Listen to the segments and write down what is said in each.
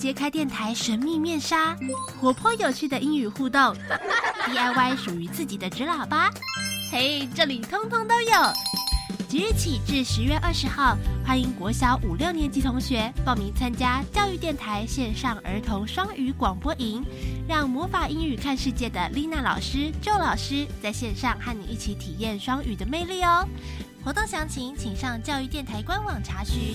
揭开电台神秘面纱，活泼有趣的英语互动，DIY 属于自己的纸喇叭，嘿，这里通通都有。即日起至十月二十号，欢迎国小五六年级同学报名参加教育电台线上儿童双语广播营，让魔法英语看世界的丽娜老师、周老师在线上和你一起体验双语的魅力哦。活动详情请上教育电台官网查询。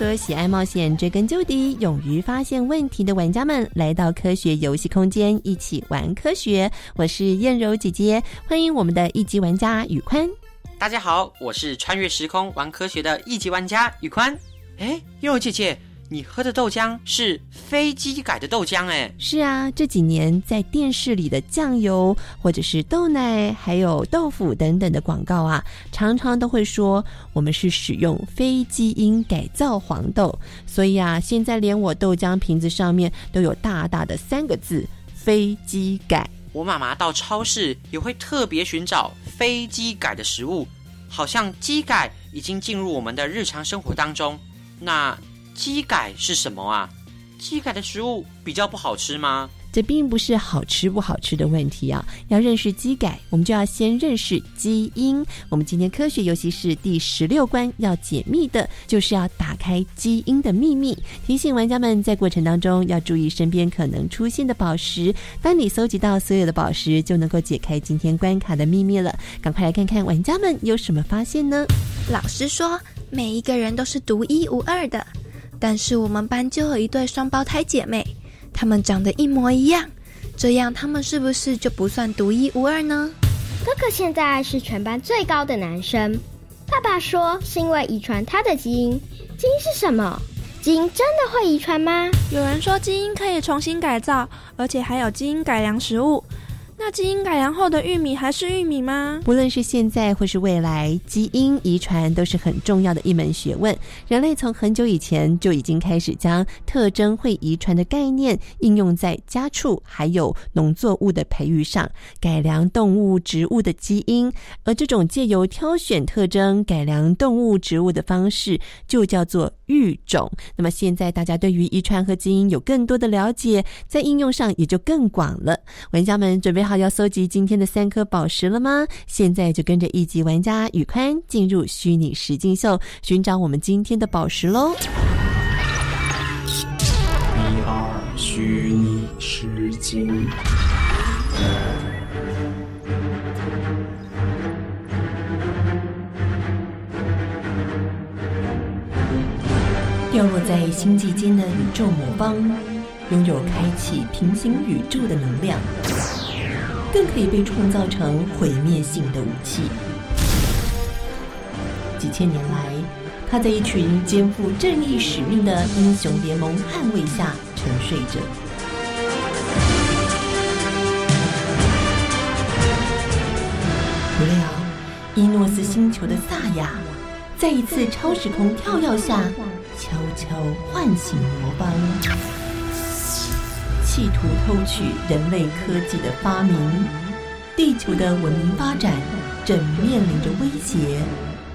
所有喜爱冒险、追根究底、勇于发现问题的玩家们来到科学游戏空间，一起玩科学。我是燕柔姐姐，欢迎我们的一级玩家宇宽。大家好，我是穿越时空玩科学的一级玩家宇宽。哎，燕柔姐姐，你喝的豆浆是飞机改的豆浆哎。是啊，这几年在电视里的酱油或者是豆奶，还有豆腐等等的广告啊，常常都会说我们是使用非基因改造黄豆，所以啊，现在连我豆浆瓶子上面都有大大的三个字“非基改”。我妈妈到超市也会特别寻找非机改的食物，好像机改已经进入我们的日常生活当中。那机改是什么啊？机改的食物比较不好吃吗？这并不是好吃不好吃的问题啊！要认识基改，我们就要先认识基因。我们今天科学游戏是第十六关要解密的，就是要打开基因的秘密。提醒玩家们在过程当中要注意身边可能出现的宝石。当你搜集到所有的宝石，就能够解开今天关卡的秘密了。赶快来看看玩家们有什么发现呢？老师说，每一个人都是独一无二的，但是我们班就有一对双胞胎姐妹。她们长得一模一样，这样她们是不是就不算独一无二呢？哥哥现在是全班最高的男生，爸爸说是因为遗传他的基因。基因是什么？基因真的会遗传吗？有人说基因可以重新改造，而且还有基因改良食物。那基因改良后的玉米还是玉米吗？不论是现在或是未来，基因遗传都是很重要的一门学问。人类从很久以前就已经开始将特征会遗传的概念应用在家畜还有农作物的培育上，改良动物、植物的基因。而这种借由挑选特征改良动物、植物的方式，就叫做育种。那么现在大家对于遗传和基因有更多的了解，在应用上也就更广了。玩家们准备好。好，要搜集今天的三颗宝石了吗？现在就跟着一级玩家宇宽进入虚拟实境秀，寻找我们今天的宝石喽！VR 虚拟实境。掉落在星际间的宇宙魔方，拥有开启平行宇宙的能量，更可以被创造成毁灭性的武器。几千年来，他在一群肩负正义使命的英雄联盟捍卫下沉睡着。不料，伊诺斯星球的萨亚，在一次超时空跳跃下，悄悄唤醒魔方，企图偷取人类科技的发明。地球的文明发展正面临着威胁，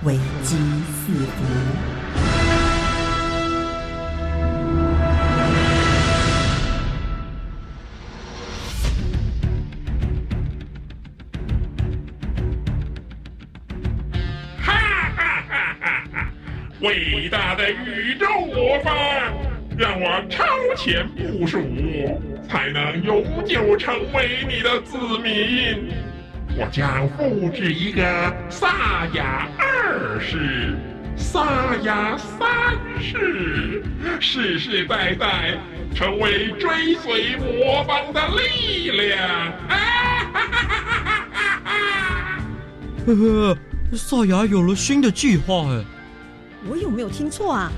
危机四伏。前部署，才能永久成为你的子民。我将复制一个萨亚二世、萨亚三世，世世代代成为追随魔方的力量。啊哈哈哈哈哈哈！呵呵，萨亚有了新的计划哎。我有没有听错啊？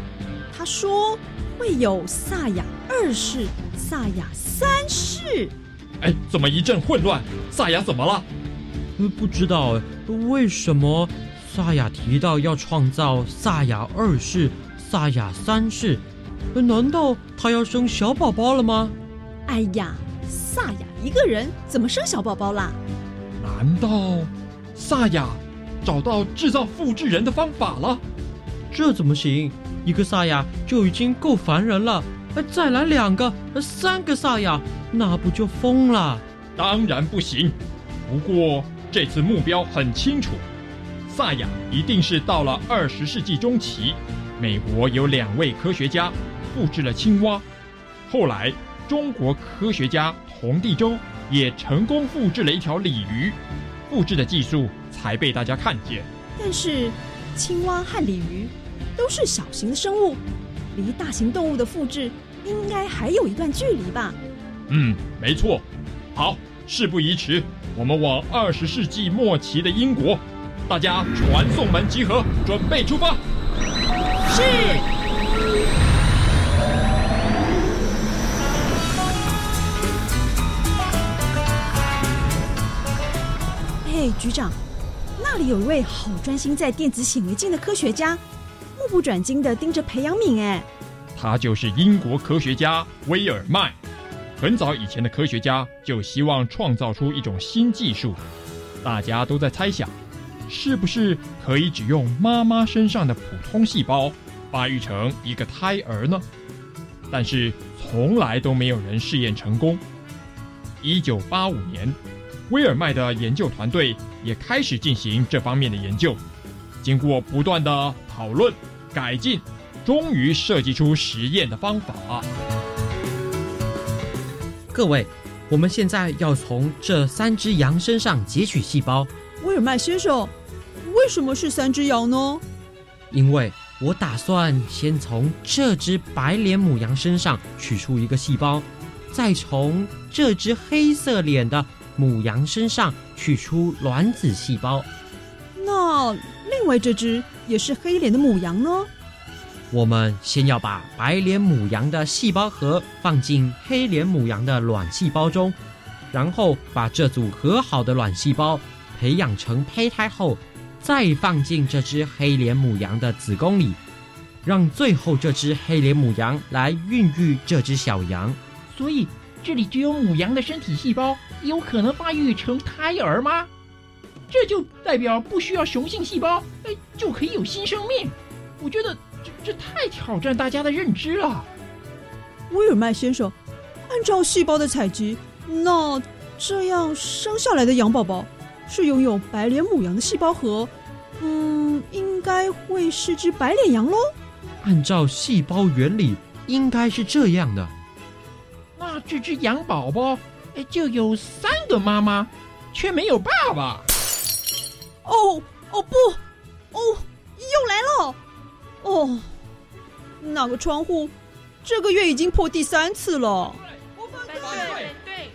他说会有萨亚二世、萨亚三世。哎，怎么一阵混乱？萨亚怎么了？呃，不知道哎，为什么萨亚提到要创造萨亚二世、萨亚三世？难道他要生小宝宝了吗？哎呀，萨亚一个人怎么生小宝宝啦？难道萨亚找到制造复制人的方法了？这怎么行？一个萨亚就已经够烦人了，再来两个、三个萨亚，那不就疯了？当然不行。不过这次目标很清楚，萨亚一定是到了二十世纪中期，美国有两位科学家复制了青蛙，后来中国科学家童第周也成功复制了一条鲤鱼，复制的技术才被大家看见。但是青蛙和鲤鱼。都是小型的生物，离大型动物的复制应该还有一段距离吧？嗯，没错。好，事不宜迟，我们往二十世纪末期的英国，大家传送门集合，准备出发。是。嘿，局长，那里有一位好专心在电子显微镜的科学家。目不转睛的盯着培养皿，哎，他就是英国科学家威尔麦。很早以前的科学家就希望创造出一种新技术，大家都在猜想，是不是可以只用妈妈身上的普通细胞发育成一个胎儿呢？但是从来都没有人试验成功。一九八五年，威尔麦的研究团队也开始进行这方面的研究，经过不断的讨论。改进，终于设计出实验的方法。各位，我们现在要从这三只羊身上截取细胞。威尔麦先生，为什么是三只羊呢？因为我打算先从这只白脸母羊身上取出一个细胞，再从这只黑色脸的母羊身上取出卵子细胞。那另外这只？也是黑脸的母羊呢。我们先要把白脸母羊的细胞核放进黑脸母羊的卵细胞中，然后把这组合好的卵细胞培养成胚胎后，再放进这只黑脸母羊的子宫里，让最后这只黑脸母羊来孕育这只小羊。所以，这里只有母羊的身体细胞有可能发育成胎儿吗？这就代表不需要雄性细胞，哎，就可以有新生命。我觉得这这太挑战大家的认知了。威尔麦先生，按照细胞的采集，那这样生下来的羊宝宝是拥有白脸母羊的细胞核，嗯，应该会是只白脸羊喽。按照细胞原理，应该是这样的。那这只羊宝宝，哎，就有三个妈妈，却没有爸爸。哦哦不，哦又来了，哦，那个窗户这个月已经破第三次了。我反对对，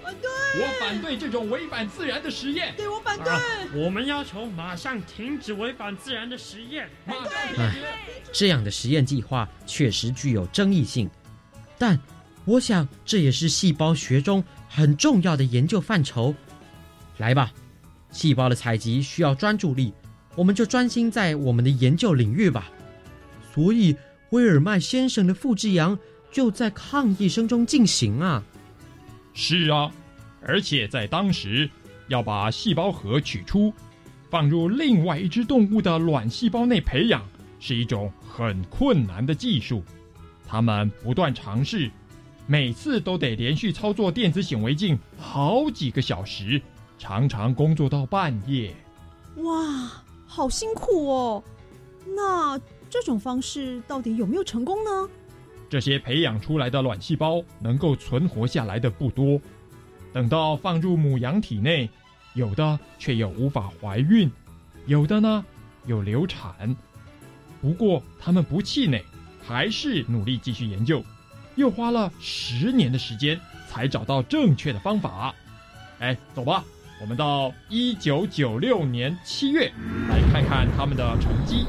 我反对这种违反自然的实验。对我反对。我们要求马上停止违反自然的实验。马上，这样的实验计划确实具有争议性，但我想这也是细胞学中很重要的研究范畴。来吧，细胞的采集需要专注力，我们就专心在我们的研究领域吧。所以，威尔曼先生的复制羊就在抗议声中进行啊。是啊。而且在当时，要把细胞核取出，放入另外一只动物的卵细胞内培养，是一种很困难的技术。他们不断尝试，每次都得连续操作电子显微镜好几个小时，常常工作到半夜。哇，好辛苦哦！那这种方式到底有没有成功呢？这些培养出来的卵细胞能够存活下来的不多。等到放入母羊体内，有的却又无法怀孕，有的呢有流产。不过他们不气馁，还是努力继续研究，又花了十年的时间才找到正确的方法。哎，走吧，我们到一九九六年七月来看看他们的成绩。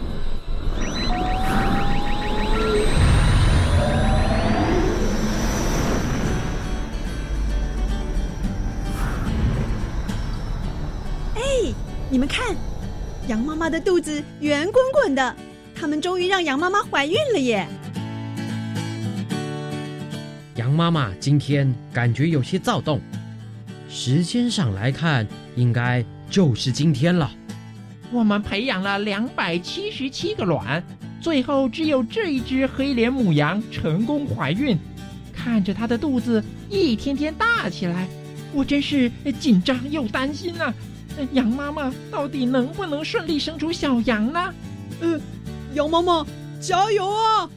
哎你们看，羊妈妈的肚子圆滚滚的，他们终于让羊妈妈怀孕了耶！羊妈妈今天感觉有些躁动，时间上来看，应该就是今天了。我们培养了两百七十七个卵，最后只有这一只黑脸母羊成功怀孕。看着它的肚子一天天大起来，我真是紧张又担心啊！羊妈妈到底能不能顺利生出小羊呢？嗯，羊妈妈加油啊！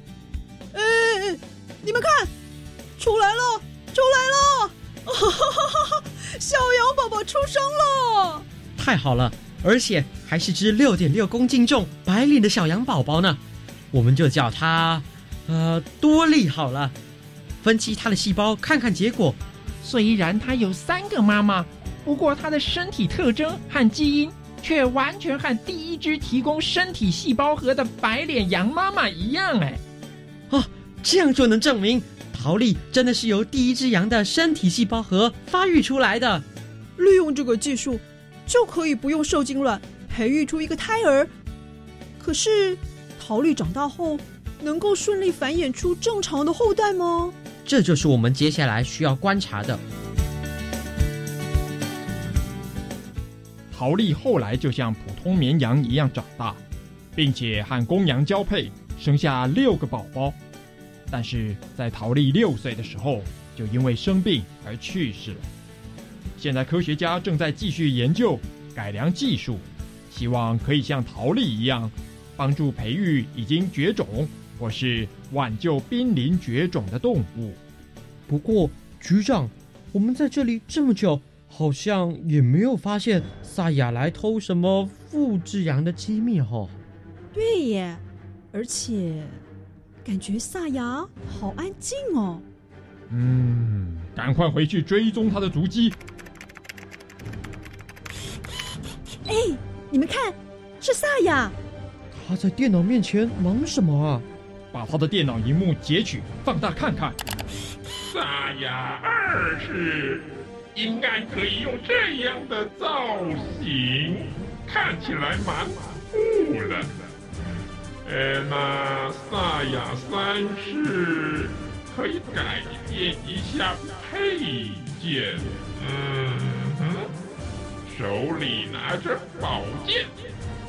哎，你们看，出来了，出来了！小羊宝宝出生了！太好了，而且还是只六点六公斤重、白脸的小羊宝宝呢。我们就叫它，呃，多利好了。分析它的细胞，看看结果。虽然它有三个妈妈。不过，它的身体特征和基因却完全和第一只提供身体细胞核的白脸羊妈妈一样，哎，哦，这样就能证明陶丽真的是由第一只羊的身体细胞核发育出来的。利用这个技术，就可以不用受精卵培育出一个胎儿。可是，陶丽长大后能够顺利繁衍出正常的后代吗？这就是我们接下来需要观察的。陶丽后来就像普通绵羊一样长大，并且和公羊交配，生下六个宝宝。但是在陶丽六岁的时候，就因为生病而去世了。现在科学家正在继续研究改良技术，希望可以像陶丽一样，帮助培育已经绝种或是挽救濒临绝种的动物。不过，局长，我们在这里这么久。好像也没有发现萨亚来偷什么复制羊的机密哈。对耶，而且感觉萨雅好安静哦。嗯，赶快回去追踪他的足迹。哎，你们看，是萨雅。他在电脑面前忙什么啊？把他的电脑荧幕截取放大看看。萨雅二世。应该可以用这样的造型，看起来蛮酷的。呃，那萨亚三世可以改变一下配件。嗯哼，手里拿着宝剑，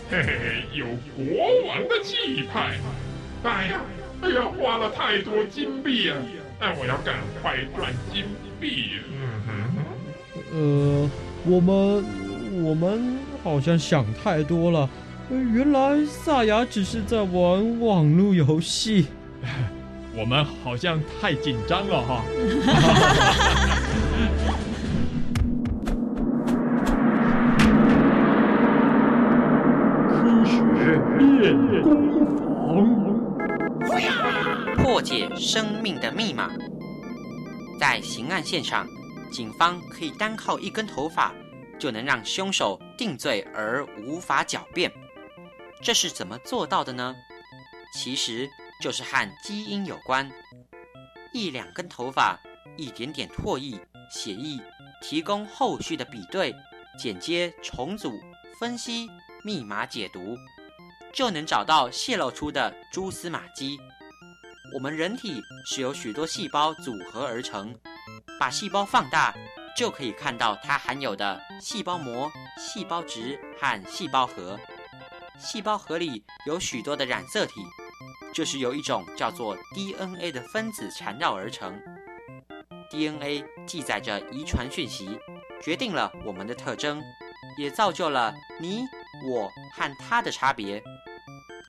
嘿嘿，有国王的气派。哎呀，哎呀，花了太多金币啊！哎，我要赶快赚金币。嗯哼。呃，我们我们好像想太多了。原来萨雅只是在玩网络游戏，我们好像太紧张了哈。科学练功房，破破解生命的密码。在刑案现场，警方可以单靠一根头发就能让凶手定罪而无法狡辩。这是怎么做到的呢？其实就是和基因有关。一两根头发，一点点唾液、血液，提供后续的比对、剪接、重组、分析、密码解读，就能找到泄露出的蛛丝马迹。我们人体是由许多细胞组合而成，把细胞放大，就可以看到它含有的细胞膜、细胞质和细胞核。细胞核里有许多的染色体，这是由一种叫做 DNA 的分子缠绕而成。DNA 记载着遗传讯息，决定了我们的特征，也造就了你、我和他的差别。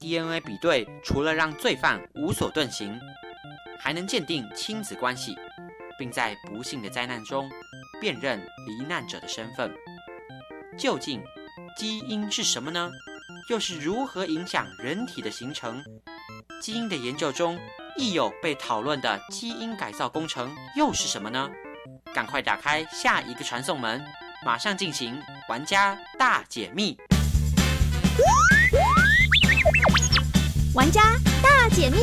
DNA 比对除了让罪犯无所遁形，还能鉴定亲子关系，并在不幸的灾难中辨认罹难者的身份。究竟基因是什么呢？又是如何影响人体的形成？基因的研究中亦有被讨论的基因改造工程又是什么呢？赶快打开下一个传送门，马上进行玩家大解密！玩家大解密，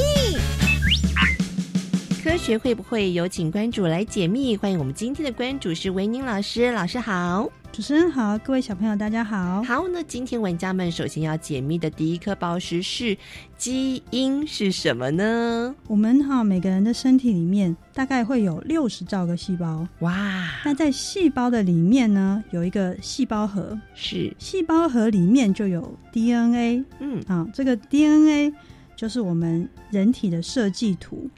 科学会不会有请关主来解密？欢迎我们今天的关主是维宁老师，老师好。主持人好，各位小朋友大家好。好，那今天玩家们首先要解密的第一颗宝石是基因是什么呢？我们哈每个人的身体里面大概会有六十兆个细胞，哇！那在细胞的里面呢，有一个细胞核，是细胞核里面就有 DNA，嗯啊，这个 DNA 就是我们人体的设计图，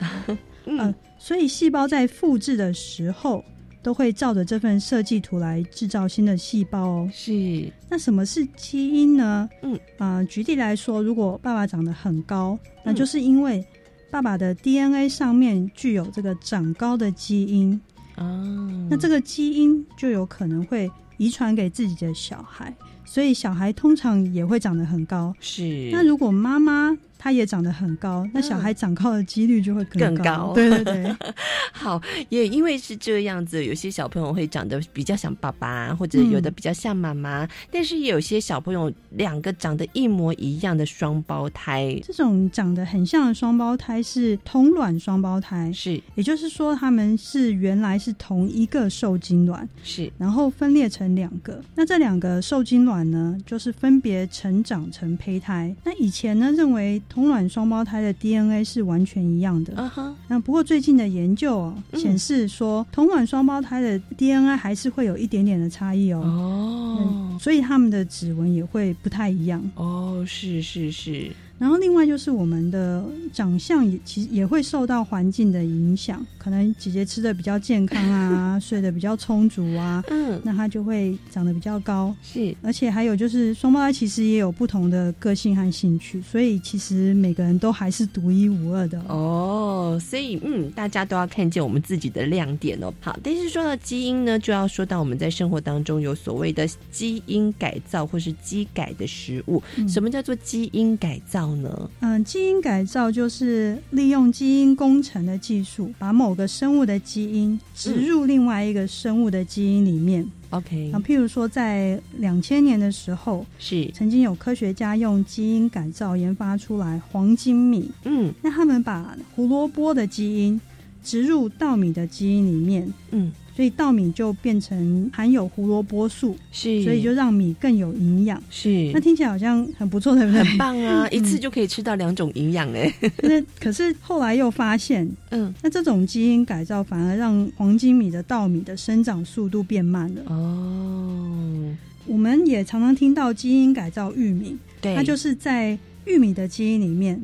嗯、所以细胞在复制的时候。都会照着这份设计图来制造新的细胞哦。是，那什么是基因呢？嗯啊、举例来说，如果爸爸长得很高，嗯那就是因为爸爸的 DNA 上面具有这个长高的基因哦。那这个基因就有可能会遗传给自己的小孩，所以小孩通常也会长得很高。是，那如果妈妈她也长得很高，那小孩长高的几率就会更高。高。对 对对。好，也因为是这样子，有些小朋友会长得比较像爸爸，或者有的比较像妈妈，但是也有些小朋友两个长得一模一样的双胞胎。这种长得很像的双胞胎是同卵双胞胎，是，也就是说他们是原来是同一个受精卵，是，然后分裂成两个。那这两个受精卵呢，就是分别成长成胚胎。那以前呢，认为同卵双胞胎的 DNA 是完全一样的，啊哈，那不过最近的研究哦，嗯显示说同卵双胞胎的 DNA 还是会有一点点的差异哦。哦，所以他们的指纹也会不太一样。哦，是是是。然后另外就是我们的长相也其实也会受到环境的影响，可能姐姐吃的比较健康啊，睡得比较充足啊，嗯，那她就会长得比较高。是，而且还有就是双胞胎其实也有不同的个性和兴趣，所以其实每个人都还是独一无二的哦。所以嗯，大家都要看见我们自己的亮点哦。好，但是说到基因呢，就要说到我们在生活当中有所谓的基因改造或是基改的食物。嗯什么叫做基因改造呢？嗯，基因改造就是利用基因工程的技术，把某个生物的基因植入另外一个生物的基因里面。OK，啊，譬如说在两千年的时候，是曾经有科学家用基因改造研发出来黄金米。嗯，那他们把胡萝卜的基因植入稻米的基因里面。嗯。所以稻米就变成含有胡萝卜素，是，所以就让米更有营养。是，那听起来好像很不错，对不对？很棒啊，一次就可以吃到两种营养哎。那可是后来又发现，嗯，那这种基因改造反而让黄金米的稻米的生长速度变慢了。哦，我们也常常听到基因改造玉米，对，它就是在玉米的基因里面，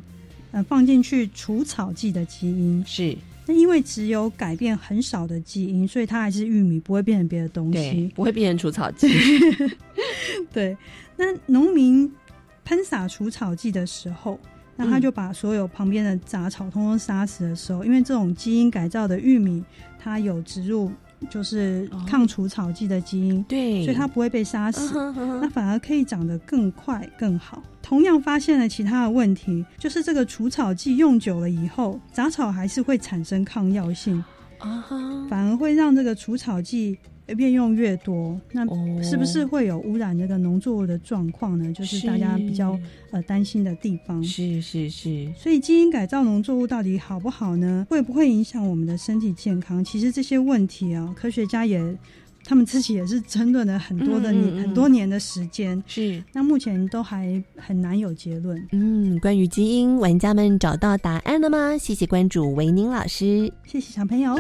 呃，放进去除草剂的基因是。那因为只有改变很少的基因，所以它还是玉米，不会变成别的东西，不会变成除草剂。对，那农民喷洒除草剂的时候，那他就把所有旁边的杂草通通杀死的时候，因为这种基因改造的玉米，它有植入就是抗除草剂的基因，对，所以它不会被杀死，那反而可以长得更快更好。同样发现了其他的问题，就是这个除草剂用久了以后，杂草还是会产生抗药性，啊反而会让这个除草剂越用越多。那是不是会有污染这个农作物的状况呢？就是大家比较呃担心的地方。是是是，所以基因改造农作物到底好不好呢？会不会影响我们的身体健康？其实这些问题啊，科学家也。他们自己也是争论了很多的年、很多年的时间，是那目前都还很难有结论。嗯，关于基因，玩家们找到答案了吗？谢谢关注维宁老师，谢谢小朋友。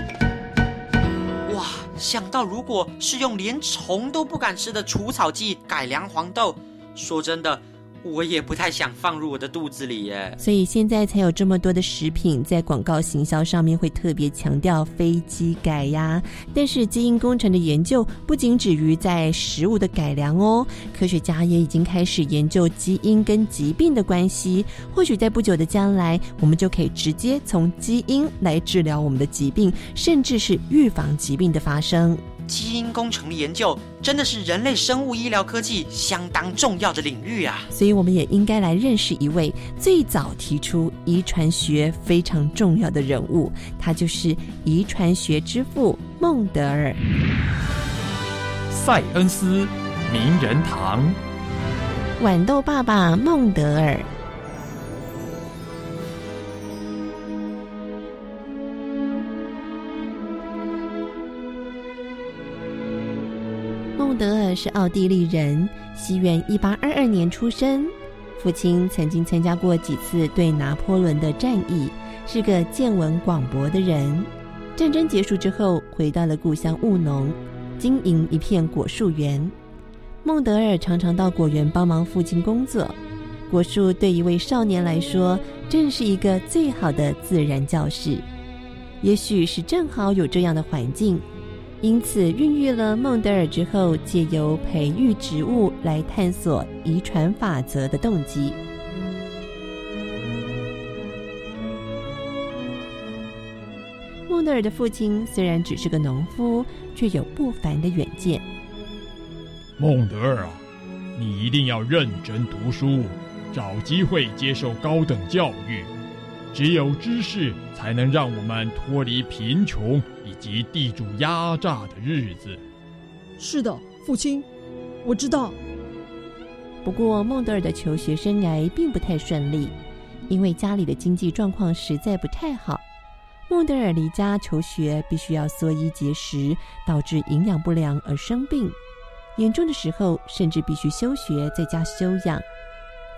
想到如果是用连虫都不敢吃的除草剂改良黄豆，说真的。我也不太想放入我的肚子里耶，所以现在才有这么多的食品在广告行销上面会特别强调非机改呀。但是基因工程的研究不仅止于在食物的改良哦，科学家也已经开始研究基因跟疾病的关系。或许在不久的将来，我们就可以直接从基因来治疗我们的疾病，甚至是预防疾病的发生。基因工程的研究真的是人类生物医疗科技相当重要的领域啊！所以我们也应该来认识一位最早提出遗传学非常重要的人物，他就是遗传学之父孟德尔。塞恩斯名人堂，豌豆爸爸孟德尔。孟德尔是奥地利人，西元一八二二年出生。父亲曾经参加过几次对拿破仑的战役，是个见闻广博的人。战争结束之后，回到了故乡务农，经营一片果树园。孟德尔常常到果园帮忙父亲工作。果树对一位少年来说，正是一个最好的自然教室。也许是正好有这样的环境。因此，孕育了孟德尔之后借由培育植物来探索遗传法则的动机。孟德尔的父亲虽然只是个农夫，却有不凡的远见。孟德尔啊，你一定要认真读书，找机会接受高等教育。只有知识，才能让我们脱离贫穷以及地主压榨的日子。是的，父亲，我知道。不过，孟德尔的求学生涯并不太顺利，因为家里的经济状况实在不太好。孟德尔离家求学，必须要缩衣节食，导致营养不良而生病，严重的时候甚至必须休学在家休养。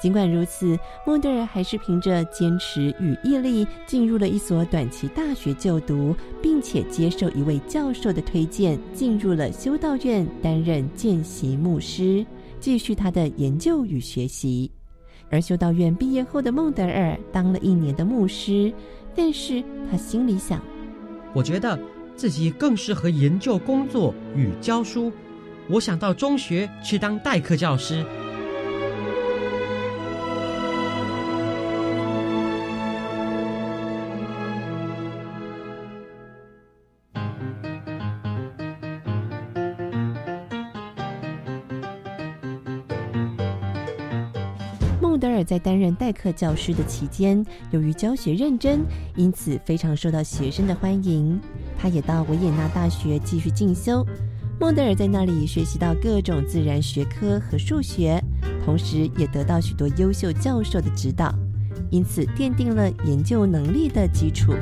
尽管如此，孟德尔还是凭着坚持与毅力，进入了一所短期大学就读，并且接受一位教授的推荐，进入了修道院担任见习牧师，继续他的研究与学习。而修道院毕业后的孟德尔当了一年的牧师，但是他心里想：我觉得自己更适合研究工作与教书，我想到中学去当代课教师。在担任代课教师的期间，由于教学认真，因此非常受到学生的欢迎。他也到维也纳大学继续进修。孟德尔在那里学习到各种自然学科和数学，同时也得到许多优秀教授的指导，因此奠定了研究能力的基础。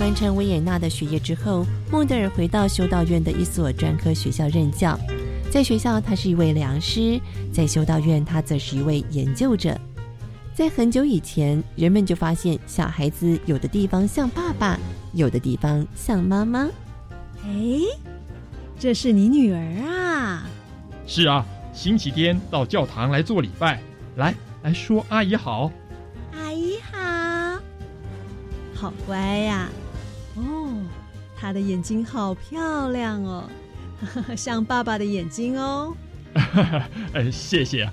完成维也纳的学业之后，孟德尔回到修道院的一所专科学校任教。在学校，他是一位良师；在修道院，他则是一位研究者。在很久以前，人们就发现小孩子有的地方像爸爸，有的地方像妈妈。哎，这是你女儿啊？是啊，星期天到教堂来做礼拜。来，来说阿姨好。阿姨好，好乖呀。哦，她的眼睛好漂亮哦。像爸爸的眼睛哦，呃，谢谢。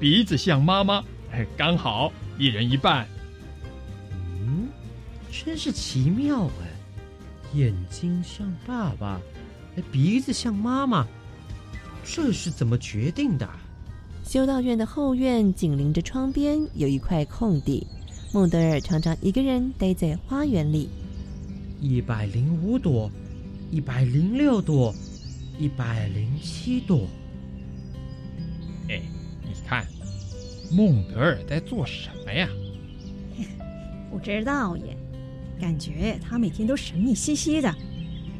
鼻子像妈妈，哎，刚好一人一半。嗯，真是奇妙哎！眼睛像爸爸，鼻子像妈妈，这是怎么决定的？修道院的后院紧邻着窗边，有一块空地。孟德尔常常一个人待在花园里。一百零五朵，一百零六朵，一百零七朵。哎，你看，孟德尔在做什么呀？不知道耶，感觉他每天都神秘兮兮的。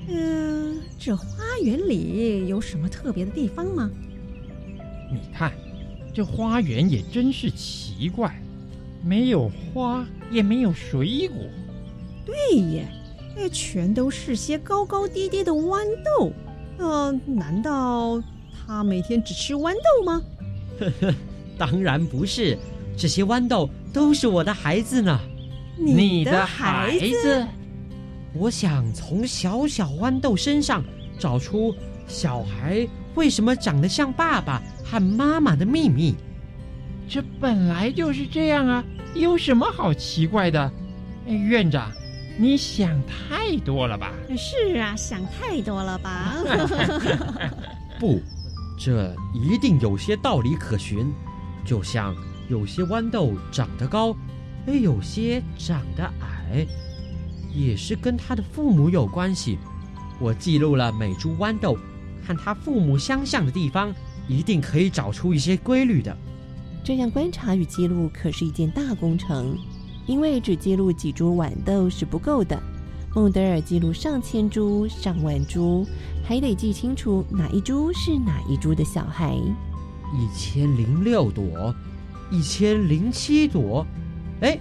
嗯，这花园里有什么特别的地方吗？你看。这花园也真是奇怪，没有花，也没有水果。对耶，那全都是些高高低低的豌豆。呃，难道他每天只吃豌豆吗？呵呵，当然不是，这些豌豆都是我的孩子呢。你的孩子？我想从小小豌豆身上找出小孩为什么长得像爸爸。和妈妈的秘密，这本来就是这样啊，有什么好奇怪的？院长，你想太多了吧？是啊，想太多了吧？不，这一定有些道理可循。就像有些豌豆长得高，而有些长得矮，也是跟他的父母有关系。我记录了每株豌豆和他父母相像的地方。一定可以找出一些规律的。这样观察与记录可是一件大工程，因为只记录几株豌豆是不够的。孟德尔记录上千株、上万株，还得记清楚哪一株是哪一株的小孩。一千零六朵，一千零七朵。哎，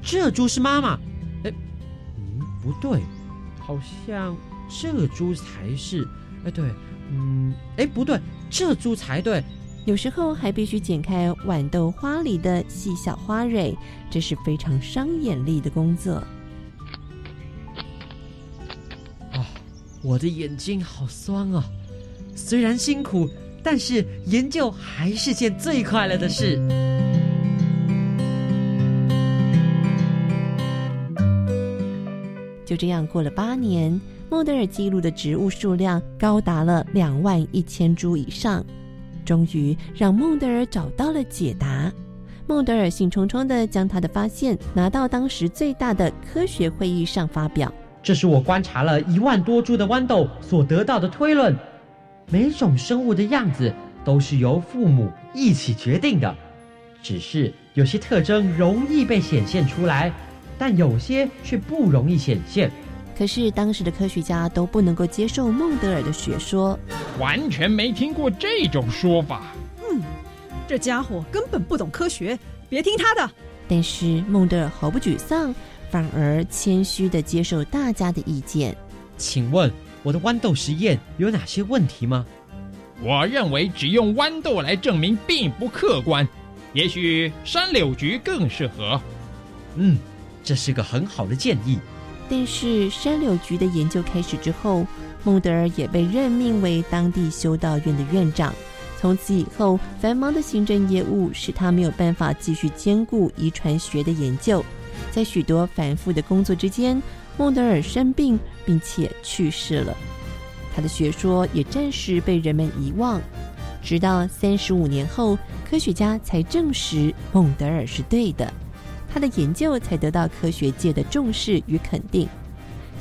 这株是妈妈。哎，嗯，不对，好像这株才是。哎，对。嗯，哎，不对，这株才对。有时候还必须剪开豌豆花里的细小花蕊，这是非常伤眼力的工作。啊，我的眼睛好酸啊！虽然辛苦，但是研究还是件最快乐的事。就这样过了八年。莫德尔记录的植物数量高达了两万一千株以上，终于让孟德尔找到了解答。孟德尔兴冲冲地将他的发现拿到当时最大的科学会议上发表。这是我观察了一万多株的豌豆所得到的推论。每种生物的样子都是由父母一起决定的，只是有些特征容易被显现出来，但有些却不容易显现。可是当时的科学家都不能够接受孟德尔的学说，完全没听过这种说法。嗯，这家伙根本不懂科学，别听他的。但是孟德尔毫不沮丧，反而谦虚的接受大家的意见。请问我的豌豆实验有哪些问题吗？我认为只用豌豆来证明并不客观，也许山柳菊更适合。嗯，这是个很好的建议。但是山柳菊的研究开始之后，孟德尔也被任命为当地修道院的院长。从此以后，繁忙的行政业务使他没有办法继续兼顾遗传学的研究。在许多繁复的工作之间，孟德尔生病并且去世了，他的学说也暂时被人们遗忘。直到三十五年后，科学家才证实孟德尔是对的。他的研究才得到科学界的重视与肯定。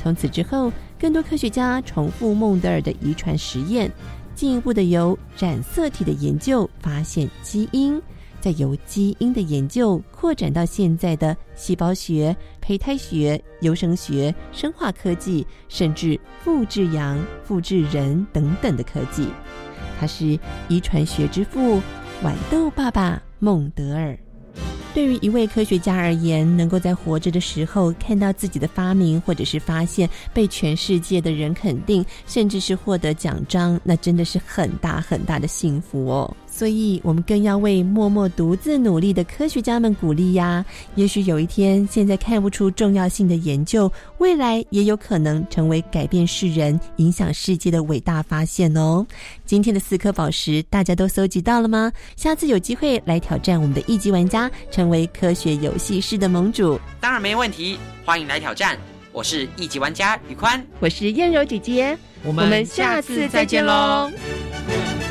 从此之后，更多科学家重复孟德尔的遗传实验，进一步的由染色体的研究发现基因，再由基因的研究扩展到现在的细胞学、胚胎学、优生学、生化科技，甚至复制羊、复制人等等的科技。他是遗传学之父，豌豆爸爸孟德尔。对于一位科学家而言，能够在活着的时候看到自己的发明或者是发现被全世界的人肯定，甚至是获得奖章，那真的是很大很大的幸福哦。所以我们更要为默默独自努力的科学家们鼓励呀！也许有一天，现在看不出重要性的研究，未来也有可能成为改变世人、影响世界的伟大发现哦。今天的四颗宝石，大家都搜集到了吗？下次有机会来挑战我们的一级玩家，成为科学游戏室的盟主。当然没问题，欢迎来挑战。我是一级玩家宇宽，我是燕柔姐姐，我们下次再见喽。喽。